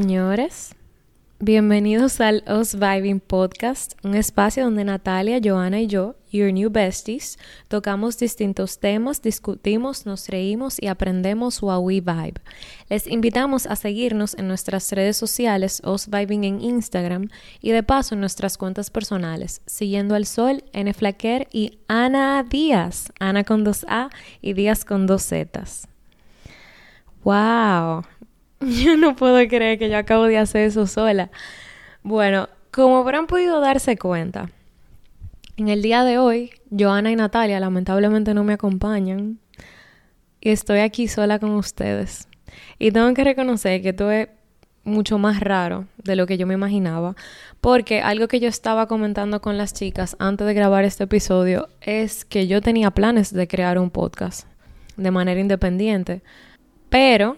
señores. Bienvenidos al Us Vibing Podcast, un espacio donde Natalia, Joana y yo, your new besties, tocamos distintos temas, discutimos, nos reímos y aprendemos while we vibe. Les invitamos a seguirnos en nuestras redes sociales, Us Vibing en Instagram y de paso en nuestras cuentas personales, siguiendo al Sol, N Flaquer y Ana Díaz, Ana con dos A y Díaz con dos Z. ¡Wow! Yo no puedo creer que yo acabo de hacer eso sola. Bueno, como habrán podido darse cuenta, en el día de hoy, Joana y Natalia lamentablemente no me acompañan y estoy aquí sola con ustedes. Y tengo que reconocer que esto es mucho más raro de lo que yo me imaginaba, porque algo que yo estaba comentando con las chicas antes de grabar este episodio es que yo tenía planes de crear un podcast de manera independiente, pero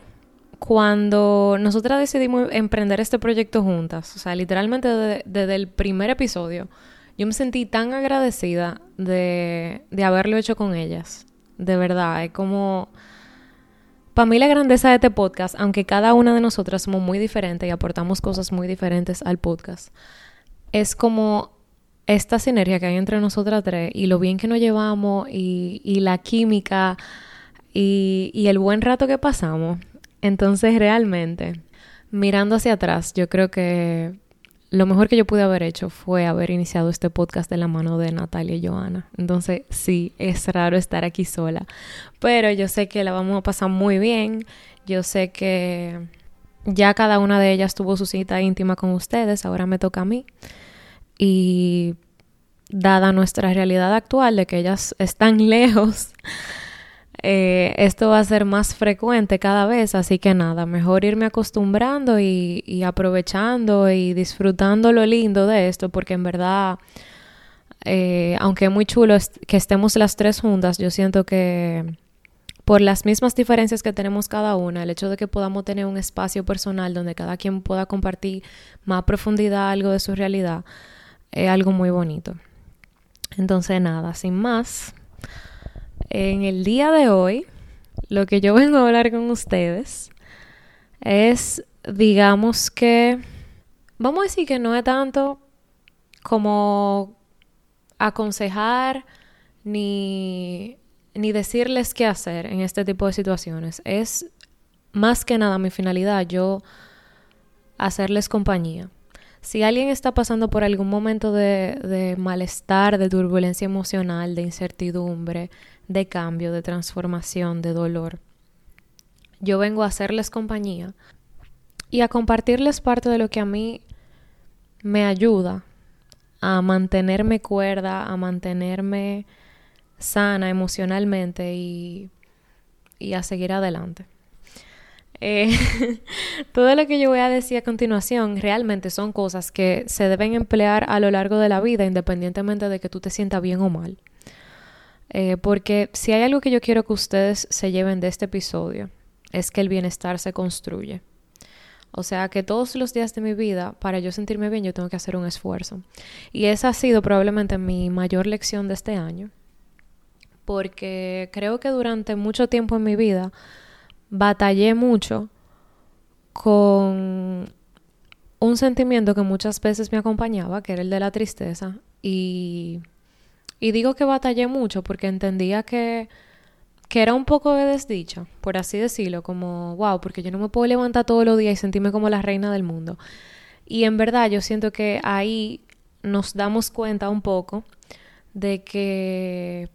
cuando nosotras decidimos emprender este proyecto juntas, o sea, literalmente desde, el primer episodio, yo me sentí tan agradecida de, de haberlo hecho con ellas. De verdad, es como... Para mí la grandeza de este podcast, aunque cada una de nosotras somos muy diferentes y aportamos cosas muy diferentes al podcast, es como esta sinergia que hay entre nosotras tres y lo bien que nos llevamos y, la química y el buen rato que pasamos entonces realmente, mirando hacia atrás, yo creo que lo mejor que yo pude haber hecho fue haber iniciado este podcast de la mano de Natalia y Joana. Entonces, sí, es raro estar aquí sola, pero yo sé que la vamos a pasar muy bien. Yo sé que ya cada una de ellas tuvo su cita íntima con ustedes, ahora me toca a mí. Y dada nuestra realidad actual de que ellas están lejos, eh, esto va a ser más frecuente cada vez, así que nada, mejor irme acostumbrando y, aprovechando y disfrutando lo lindo de esto, porque en verdad, eh, aunque es muy chulo que estemos las tres juntas, yo siento que por las mismas diferencias que tenemos cada una, el hecho de que podamos tener un espacio personal donde cada quien pueda compartir más profundidad algo de su realidad, es algo muy bonito. Entonces nada, sin más, en el día de hoy, lo que yo vengo a hablar con ustedes es, digamos que, vamos a decir que no es tanto como aconsejar ni, ni decirles qué hacer en este tipo de situaciones. Es más que nada mi finalidad, yo hacerles compañía. Si alguien está pasando por algún momento de, de, malestar, de turbulencia emocional, de incertidumbre, de cambio, de transformación, de dolor. Yo vengo a hacerles compañía y a compartirles parte de lo que a mí me ayuda a mantenerme cuerda, a mantenerme sana emocionalmente y, y a seguir adelante. Eh, todo lo que yo voy a decir a continuación realmente son cosas que se deben emplear a lo largo de la vida independientemente de que tú te sientas bien o mal. Eh, porque si hay algo que yo quiero que ustedes se lleven de este episodio, es que el bienestar se construye. O sea que todos los días de mi vida, para yo sentirme bien, yo tengo que hacer un esfuerzo. Y esa ha sido probablemente mi mayor lección de este año. Porque creo que durante mucho tiempo en mi vida batallé mucho con un sentimiento que muchas veces me acompañaba, que era el de la tristeza. Y y digo que batallé mucho porque entendía que, que era un poco de desdicha, por así decirlo, como, wow, porque yo no me puedo levantar todos los días y sentirme como la reina del mundo. Y en verdad yo siento que ahí nos damos cuenta un poco de que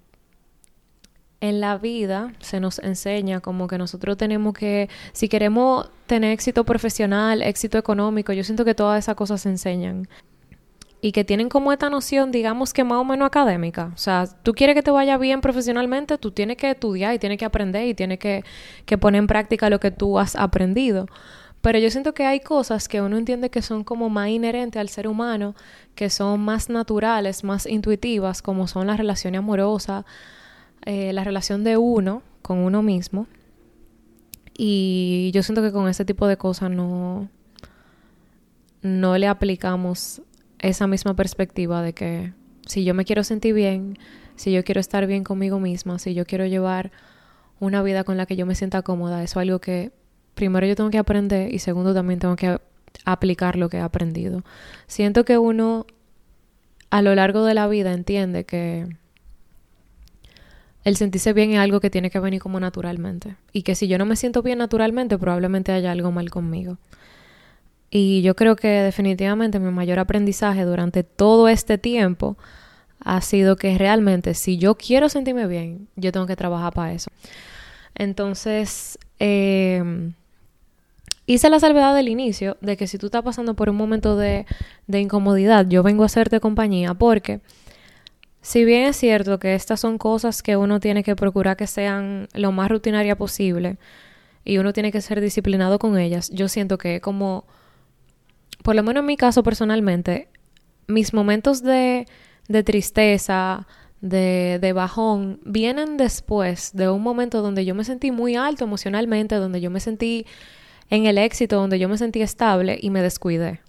en la vida se nos enseña como que nosotros tenemos que, si queremos tener éxito profesional, éxito económico, yo siento que todas esas cosas se enseñan y que tienen como esta noción, digamos que más o menos académica. O sea, tú quieres que te vaya bien profesionalmente, tú tienes que estudiar y tienes que aprender y tienes que, que poner en práctica lo que tú has aprendido. Pero yo siento que hay cosas que uno entiende que son como más inherentes al ser humano, que son más naturales, más intuitivas, como son las relaciones amorosas, eh, la relación de uno con uno mismo. Y yo siento que con ese tipo de cosas no, no le aplicamos esa misma perspectiva de que si yo me quiero sentir bien, si yo quiero estar bien conmigo misma, si yo quiero llevar una vida con la que yo me sienta cómoda, eso es algo que primero yo tengo que aprender y segundo también tengo que aplicar lo que he aprendido. Siento que uno a lo largo de la vida entiende que el sentirse bien es algo que tiene que venir como naturalmente. Y que si yo no me siento bien naturalmente, probablemente haya algo mal conmigo. Y yo creo que definitivamente mi mayor aprendizaje durante todo este tiempo ha sido que realmente si yo quiero sentirme bien, yo tengo que trabajar para eso. Entonces, eh, hice la salvedad del inicio de que si tú estás pasando por un momento de, de incomodidad, yo vengo a hacerte compañía porque si bien es cierto que estas son cosas que uno tiene que procurar que sean lo más rutinaria posible y uno tiene que ser disciplinado con ellas, yo siento que como, por lo menos en mi caso personalmente, mis momentos de, de tristeza, de, de, bajón, vienen después de un momento donde yo me sentí muy alto emocionalmente, donde yo me sentí en el éxito, donde yo me sentí estable y me descuidé.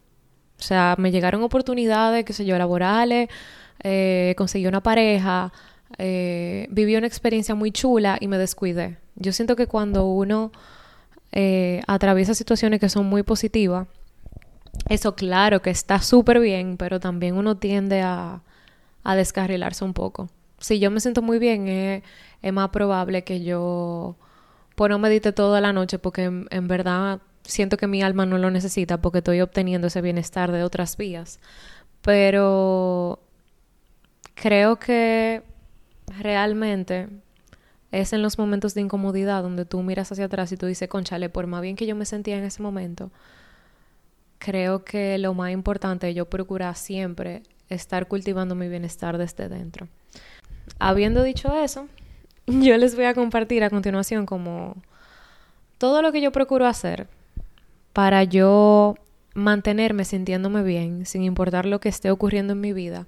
O sea, me llegaron oportunidades, qué sé yo, laborales eh, conseguí una pareja, eh, viví una experiencia muy chula y me descuidé. Yo siento que cuando uno eh, atraviesa situaciones que son muy positivas, eso claro que está súper bien, pero también uno tiende a, a, descarrilarse un poco. Si yo me siento muy bien, es, más probable que yo pues no medite toda la noche porque en, en verdad siento que mi alma no lo necesita porque estoy obteniendo ese bienestar de otras vías. Pero creo que realmente es en los momentos de incomodidad donde tú miras hacia atrás y tú dices, conchale, por más bien que yo me sentía en ese momento, creo que lo más importante yo procurar siempre estar cultivando mi bienestar desde dentro. Habiendo dicho eso, yo les voy a compartir a continuación como todo lo que yo procuro hacer para yo mantenerme sintiéndome bien, sin importar lo que esté ocurriendo en mi vida,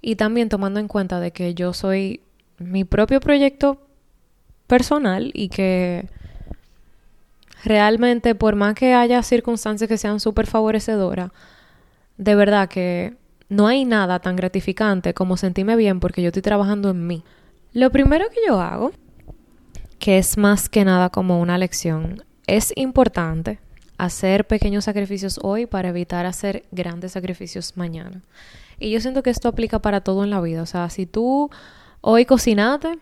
y también tomando en cuenta de que yo soy mi propio proyecto personal y que realmente por más que haya circunstancias que sean súper favorecedoras, de verdad que no hay nada tan gratificante como sentirme bien porque yo estoy trabajando en mí. Lo primero que yo hago, que es más que nada como una lección, es importante hacer pequeños sacrificios hoy para evitar hacer grandes sacrificios mañana. Y yo siento que esto aplica para todo en la vida. O sea, si tú hoy cocinaste,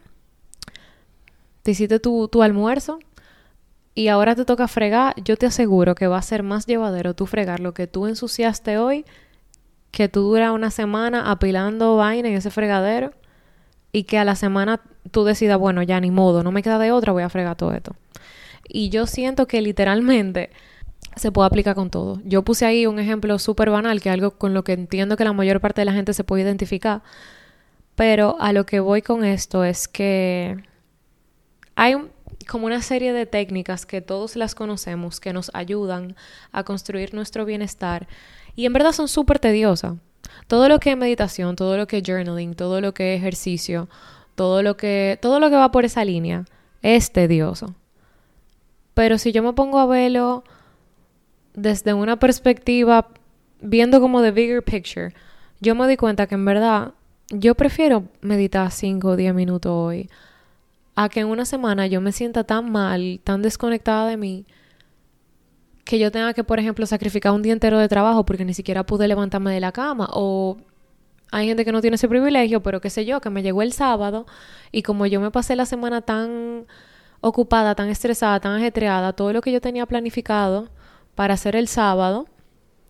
te hiciste tu, tu almuerzo y ahora te toca fregar, yo te aseguro que va a ser más llevadero tú fregar lo que tú ensuciaste hoy que tú dura una semana apilando vaina en ese fregadero y que a la semana tú decidas, bueno, ya ni modo, no me queda de otra, voy a fregar todo esto. Y yo siento que literalmente se puede aplicar con todo. Yo puse ahí un ejemplo súper banal, que es algo con lo que entiendo que la mayor parte de la gente se puede identificar, pero a lo que voy con esto es que hay como una serie de técnicas que todos las conocemos que nos ayudan a construir nuestro bienestar y en verdad son súper tediosas. Todo lo que es meditación, todo lo que es journaling, todo lo que es ejercicio, todo lo que todo lo que va por esa línea es tedioso. Pero si yo me pongo a verlo desde una perspectiva, viendo como the bigger picture, yo me di cuenta que en verdad yo prefiero meditar 5 o 10 minutos hoy a que en una semana yo me sienta tan mal, tan desconectada de mí, que yo tenga que, por ejemplo, sacrificar un día entero de trabajo porque ni siquiera pude levantarme de la cama. O hay gente que no tiene ese privilegio, pero qué sé yo, que me llegó el sábado y como yo me pasé la semana tan ocupada, tan estresada, tan ajetreada, todo lo que yo tenía planificado para hacer el sábado,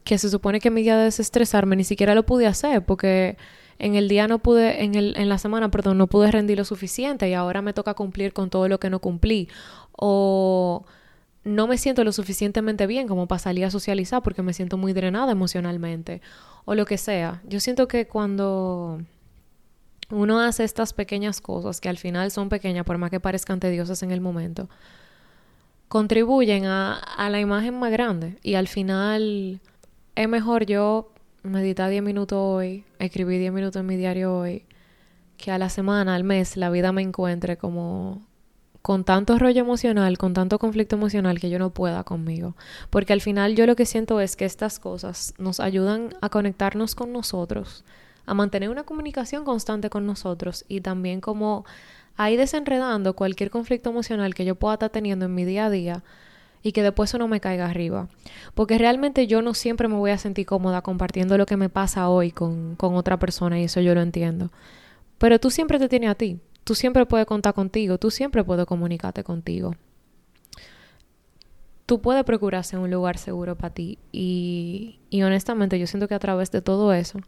que se supone que mi día de desestresarme ni siquiera lo pude hacer porque en el día no pude, en, el, en la semana, perdón, no pude rendir lo suficiente y ahora me toca cumplir con todo lo que no cumplí. O no me siento lo suficientemente bien como para salir a socializar porque me siento muy drenada emocionalmente. O lo que sea. Yo siento que cuando uno hace estas pequeñas cosas, que al final son pequeñas por más que parezcan tediosas en el momento, contribuyen a, a la imagen más grande. Y al final es mejor yo meditar 10 minutos hoy, escribir 10 minutos en mi diario hoy, que a la semana, al mes, la vida me encuentre como con tanto rollo emocional, con tanto conflicto emocional que yo no pueda conmigo. Porque al final yo lo que siento es que estas cosas nos ayudan a conectarnos con nosotros, a mantener una comunicación constante con nosotros y también como ahí desenredando cualquier conflicto emocional que yo pueda estar teniendo en mi día a día y que después eso no me caiga arriba. Porque realmente yo no siempre me voy a sentir cómoda compartiendo lo que me pasa hoy con, con otra persona y eso yo lo entiendo. Pero tú siempre te tienes a ti, tú siempre puedes contar contigo, tú siempre puedes comunicarte contigo. Tú puedes procurarse un lugar seguro para ti y, y honestamente yo siento que a través de todo eso,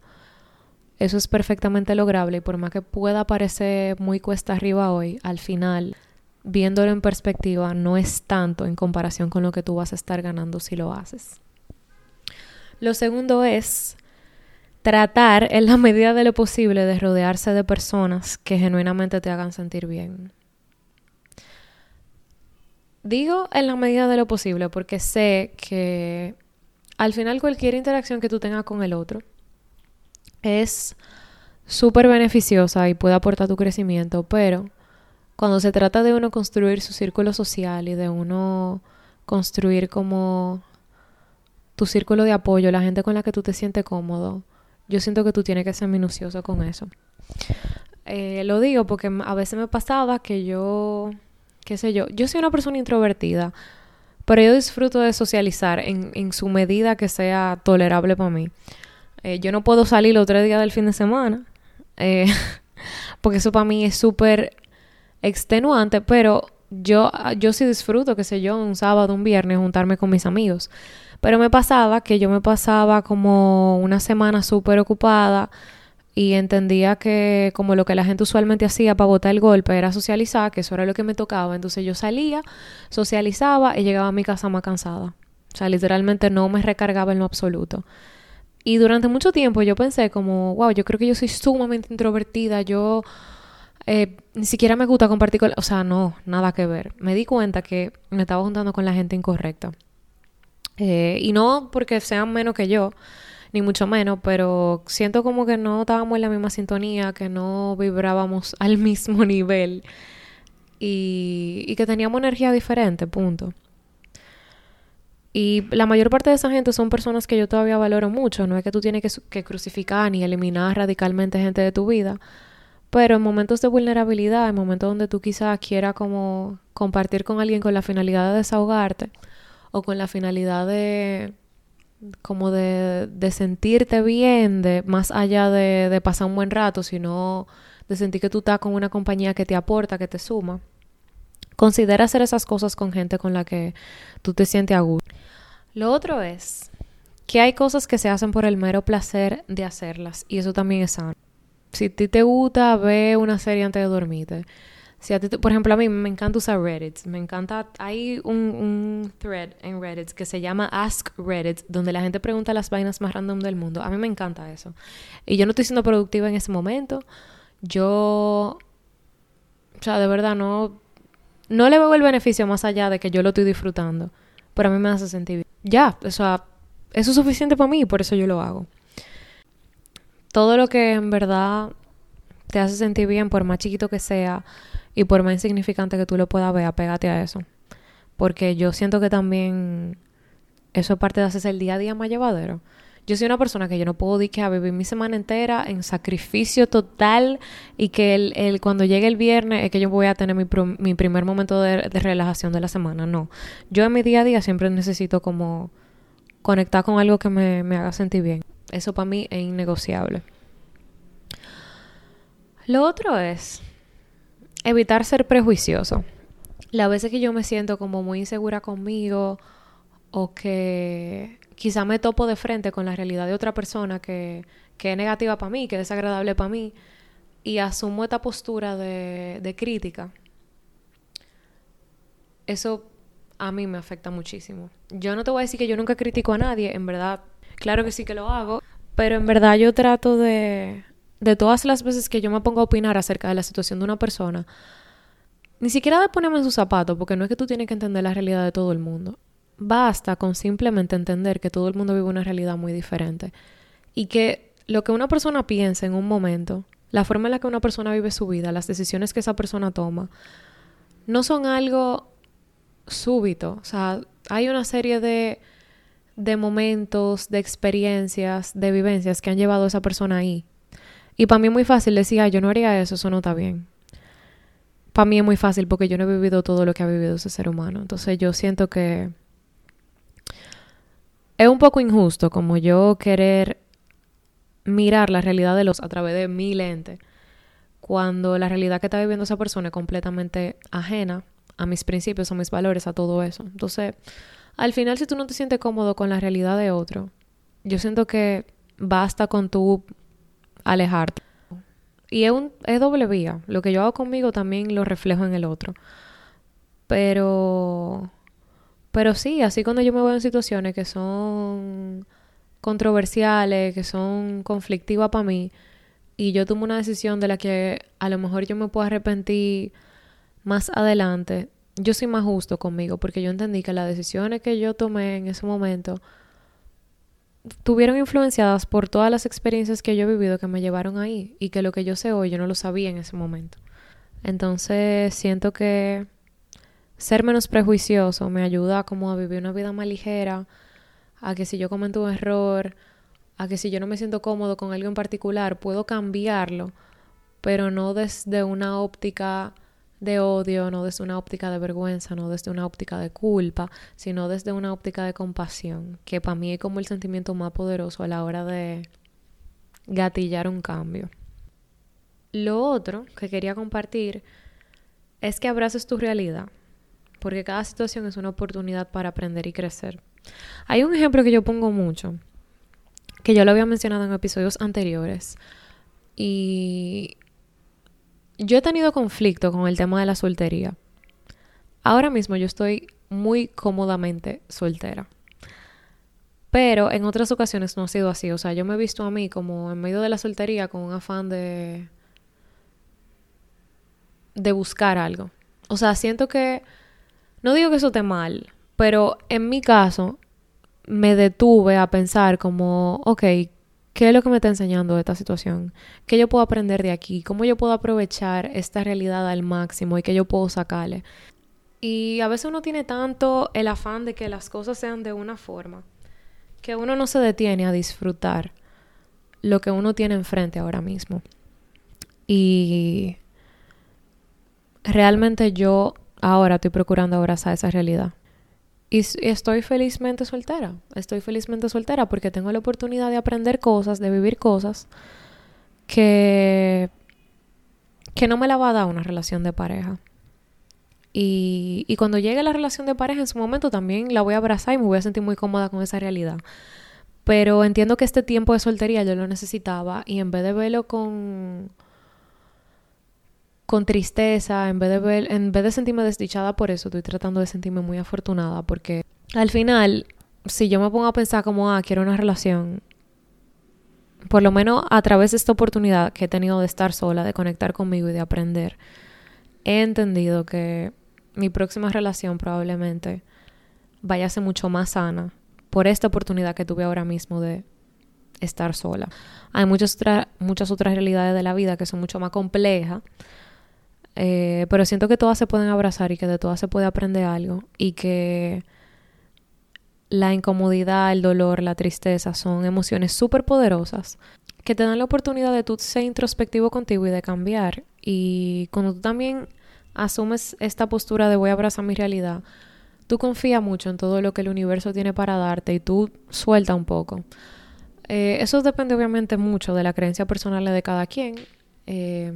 eso es perfectamente lograble y por más que pueda parecer muy cuesta arriba hoy, al final viéndolo en perspectiva, no es tanto en comparación con lo que tú vas a estar ganando si lo haces. Lo segundo es tratar en la medida de lo posible de rodearse de personas que genuinamente te hagan sentir bien. Digo en la medida de lo posible porque sé que al final cualquier interacción que tú tengas con el otro es súper beneficiosa y puede aportar tu crecimiento, pero cuando se trata de uno construir su círculo social y de uno construir como tu círculo de apoyo, la gente con la que tú te sientes cómodo, yo siento que tú tienes que ser minucioso con eso. Eh, lo digo porque a veces me pasaba que yo, qué sé yo, yo soy una persona introvertida, pero yo disfruto de socializar en, en su medida que sea tolerable para mí. Eh, yo no puedo salir los tres días del fin de semana, eh, porque eso para mí es súper extenuante, pero yo, yo sí disfruto, qué sé yo, un sábado, un viernes, juntarme con mis amigos. Pero me pasaba que yo me pasaba como una semana súper ocupada y entendía que como lo que la gente usualmente hacía para botar el golpe era socializar, que eso era lo que me tocaba. Entonces yo salía, socializaba y llegaba a mi casa más cansada. O sea, literalmente no me recargaba en lo absoluto. Y durante mucho tiempo yo pensé como, wow, yo creo que yo soy sumamente introvertida, yo eh, ni siquiera me gusta compartir con... O sea, no, nada que ver. Me di cuenta que me estaba juntando con la gente incorrecta. Eh, y no porque sean menos que yo, ni mucho menos, pero siento como que no estábamos en la misma sintonía, que no vibrábamos al mismo nivel y, que teníamos energía diferente, punto. Y la mayor parte de esa gente son personas que yo todavía valoro mucho. No es que tú tienes que, que crucificar ni eliminar radicalmente gente de tu vida, pero en momentos de vulnerabilidad, en momentos donde tú quizás quieras como compartir con alguien con la finalidad de desahogarte o con la finalidad de como de, sentirte bien, de más allá de, de pasar un buen rato, sino de sentir que tú estás con una compañía que te aporta, que te suma. Considera hacer esas cosas con gente con la que tú te sientes a gusto. Lo otro es que hay cosas que se hacen por el mero placer de hacerlas y eso también es sano si a ti te gusta ver una serie antes de dormirte, si a ti por ejemplo, a mí me encanta usar Reddit. Me encanta. Hay un, un, thread en Reddit que se llama Ask Reddit, donde la gente pregunta las vainas más random del mundo. A mí me encanta eso. Y yo no estoy siendo productiva en ese momento. Yo. O sea, de verdad, no. No le veo el beneficio más allá de que yo lo estoy disfrutando. Pero a mí me hace sentir bien. Ya, o sea, eso es suficiente para mí y por eso yo lo hago todo lo que en verdad te hace sentir bien, por más chiquito que sea y por más insignificante que tú lo puedas ver, apégate a eso. Porque yo siento que también eso es parte de hacerse el día a día más llevadero. Yo soy una persona que yo no puedo decir que a vivir mi semana entera en sacrificio total y que el, el, cuando llegue el viernes es que yo voy a tener mi, mi primer momento de, de, relajación de la semana. No. Yo en mi día a día siempre necesito como conectar con algo que me, me haga sentir bien. Eso para mí es innegociable. Lo otro es evitar ser prejuicioso. Las veces que yo me siento como muy insegura conmigo o que quizá me topo de frente con la realidad de otra persona que, que es negativa para mí, que es desagradable para mí, y asumo esta postura de, de crítica, eso a mí me afecta muchísimo. Yo no te voy a decir que yo nunca critico a nadie, en verdad Claro que sí que lo hago, pero en verdad yo trato de, de todas las veces que yo me pongo a opinar acerca de la situación de una persona, ni siquiera de ponerme en sus zapatos, porque no es que tú tienes que entender la realidad de todo el mundo. Basta con simplemente entender que todo el mundo vive una realidad muy diferente y que lo que una persona piensa en un momento, la forma en la que una persona vive su vida, las decisiones que esa persona toma, no son algo súbito. O sea, hay una serie de de momentos, de experiencias, de vivencias que han llevado a esa persona ahí. Y para mí es muy fácil decir, yo no haría eso, eso no está bien. Para mí es muy fácil porque yo no he vivido todo lo que ha vivido ese ser humano. Entonces yo siento que es un poco injusto como yo querer mirar la realidad de los a través de mi lente cuando la realidad que está viviendo esa persona es completamente ajena a mis principios, a mis valores, a todo eso. Entonces, al final, si tú no te sientes cómodo con la realidad de otro, yo siento que basta con tú alejarte. Y es, un, es doble vía. Lo que yo hago conmigo también lo reflejo en el otro. Pero, pero sí, así cuando yo me veo en situaciones que son controversiales, que son conflictivas para mí, y yo tomo una decisión de la que a lo mejor yo me puedo arrepentir más adelante, yo soy más justo conmigo porque yo entendí que las decisiones que yo tomé en ese momento tuvieron influenciadas por todas las experiencias que yo he vivido que me llevaron ahí y que lo que yo sé hoy yo no lo sabía en ese momento. Entonces siento que ser menos prejuicioso me ayuda como a vivir una vida más ligera, a que si yo cometo un error, a que si yo no me siento cómodo con algo en particular, puedo cambiarlo, pero no desde una óptica de odio, no desde una óptica de vergüenza, no desde una óptica de culpa, sino desde una óptica de compasión, que para mí es como el sentimiento más poderoso a la hora de gatillar un cambio. Lo otro que quería compartir es que abraces tu realidad, porque cada situación es una oportunidad para aprender y crecer. Hay un ejemplo que yo pongo mucho, que yo lo había mencionado en episodios anteriores, y yo he tenido conflicto con el tema de la soltería. Ahora mismo yo estoy muy cómodamente soltera. Pero en otras ocasiones no ha sido así. O sea, yo me he visto a mí como en medio de la soltería con un afán de. de buscar algo. O sea, siento que. No digo que eso esté mal, pero en mi caso me detuve a pensar como, ok, ¿Qué es lo que me está enseñando esta situación? ¿Qué yo puedo aprender de aquí? ¿Cómo yo puedo aprovechar esta realidad al máximo y qué yo puedo sacarle? Y a veces uno tiene tanto el afán de que las cosas sean de una forma que uno no se detiene a disfrutar lo que uno tiene enfrente ahora mismo. Y realmente yo ahora estoy procurando abrazar esa realidad. Y estoy felizmente soltera. Estoy felizmente soltera porque tengo la oportunidad de aprender cosas, de vivir cosas que, que no me la va a dar una relación de pareja. Y, y cuando llegue la relación de pareja en su momento también la voy a abrazar y me voy a sentir muy cómoda con esa realidad. Pero entiendo que este tiempo de soltería yo lo necesitaba y en vez de verlo con con tristeza, en vez de en vez de sentirme desdichada por eso, estoy tratando de sentirme muy afortunada porque al final, si yo me pongo a pensar como, ah, quiero una relación, por lo menos a través de esta oportunidad que he tenido de estar sola, de conectar conmigo y de aprender, he entendido que mi próxima relación probablemente vaya a ser mucho más sana por esta oportunidad que tuve ahora mismo de estar sola. Hay muchas, muchas otras realidades de la vida que son mucho más complejas eh, pero siento que todas se pueden abrazar y que de todas se puede aprender algo y que la incomodidad, el dolor, la tristeza son emociones súper poderosas que te dan la oportunidad de tú ser introspectivo contigo y de cambiar. Y cuando tú también asumes esta postura de voy a abrazar mi realidad, tú confías mucho en todo lo que el universo tiene para darte y tú suelta un poco. Eh, eso depende obviamente mucho de la creencia personal de cada quien. Eh,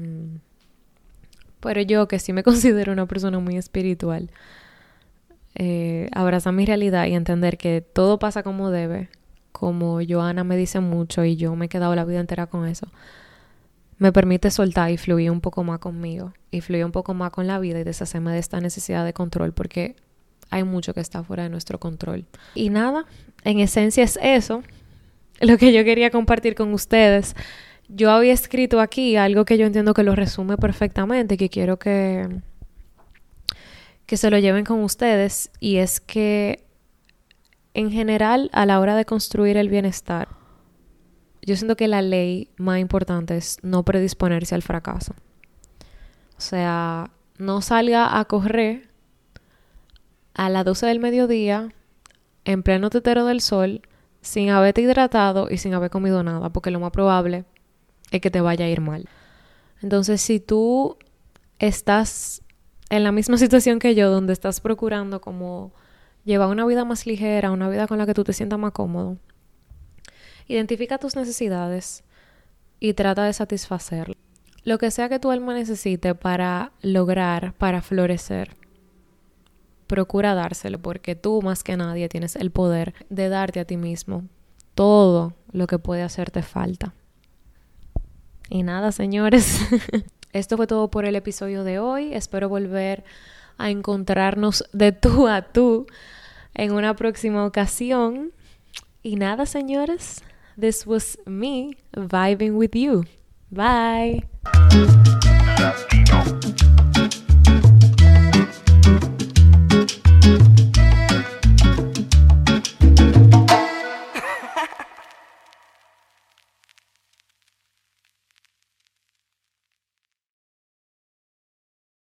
pero yo, que sí me considero una persona muy espiritual, eh, abrazar mi realidad y entender que todo pasa como debe, como Joana me dice mucho y yo me he quedado la vida entera con eso, me permite soltar y fluir un poco más conmigo y fluir un poco más con la vida y deshacerme de esta necesidad de control porque hay mucho que está fuera de nuestro control. Y nada, en esencia es eso lo que yo quería compartir con ustedes yo había escrito aquí algo que yo entiendo que lo resume perfectamente, que quiero que, que se lo lleven con ustedes, y es que en general a la hora de construir el bienestar, yo siento que la ley más importante es no predisponerse al fracaso. O sea, no salga a correr a las 12 del mediodía en pleno tetero del sol sin haberte hidratado y sin haber comido nada, porque lo más probable es que te vaya a ir mal. Entonces, si tú estás en la misma situación que yo, donde estás procurando como llevar una vida más ligera, una vida con la que tú te sientas más cómodo. Identifica tus necesidades y trata de satisfacerlas. Lo que sea que tu alma necesite para lograr, para florecer, procura dárselo porque tú más que nadie tienes el poder de darte a ti mismo todo lo que puede hacerte falta. Y nada, señores. Esto fue todo por el episodio de hoy. Espero volver a encontrarnos de tú a tú en una próxima ocasión. Y nada, señores. This was me vibing with you. Bye.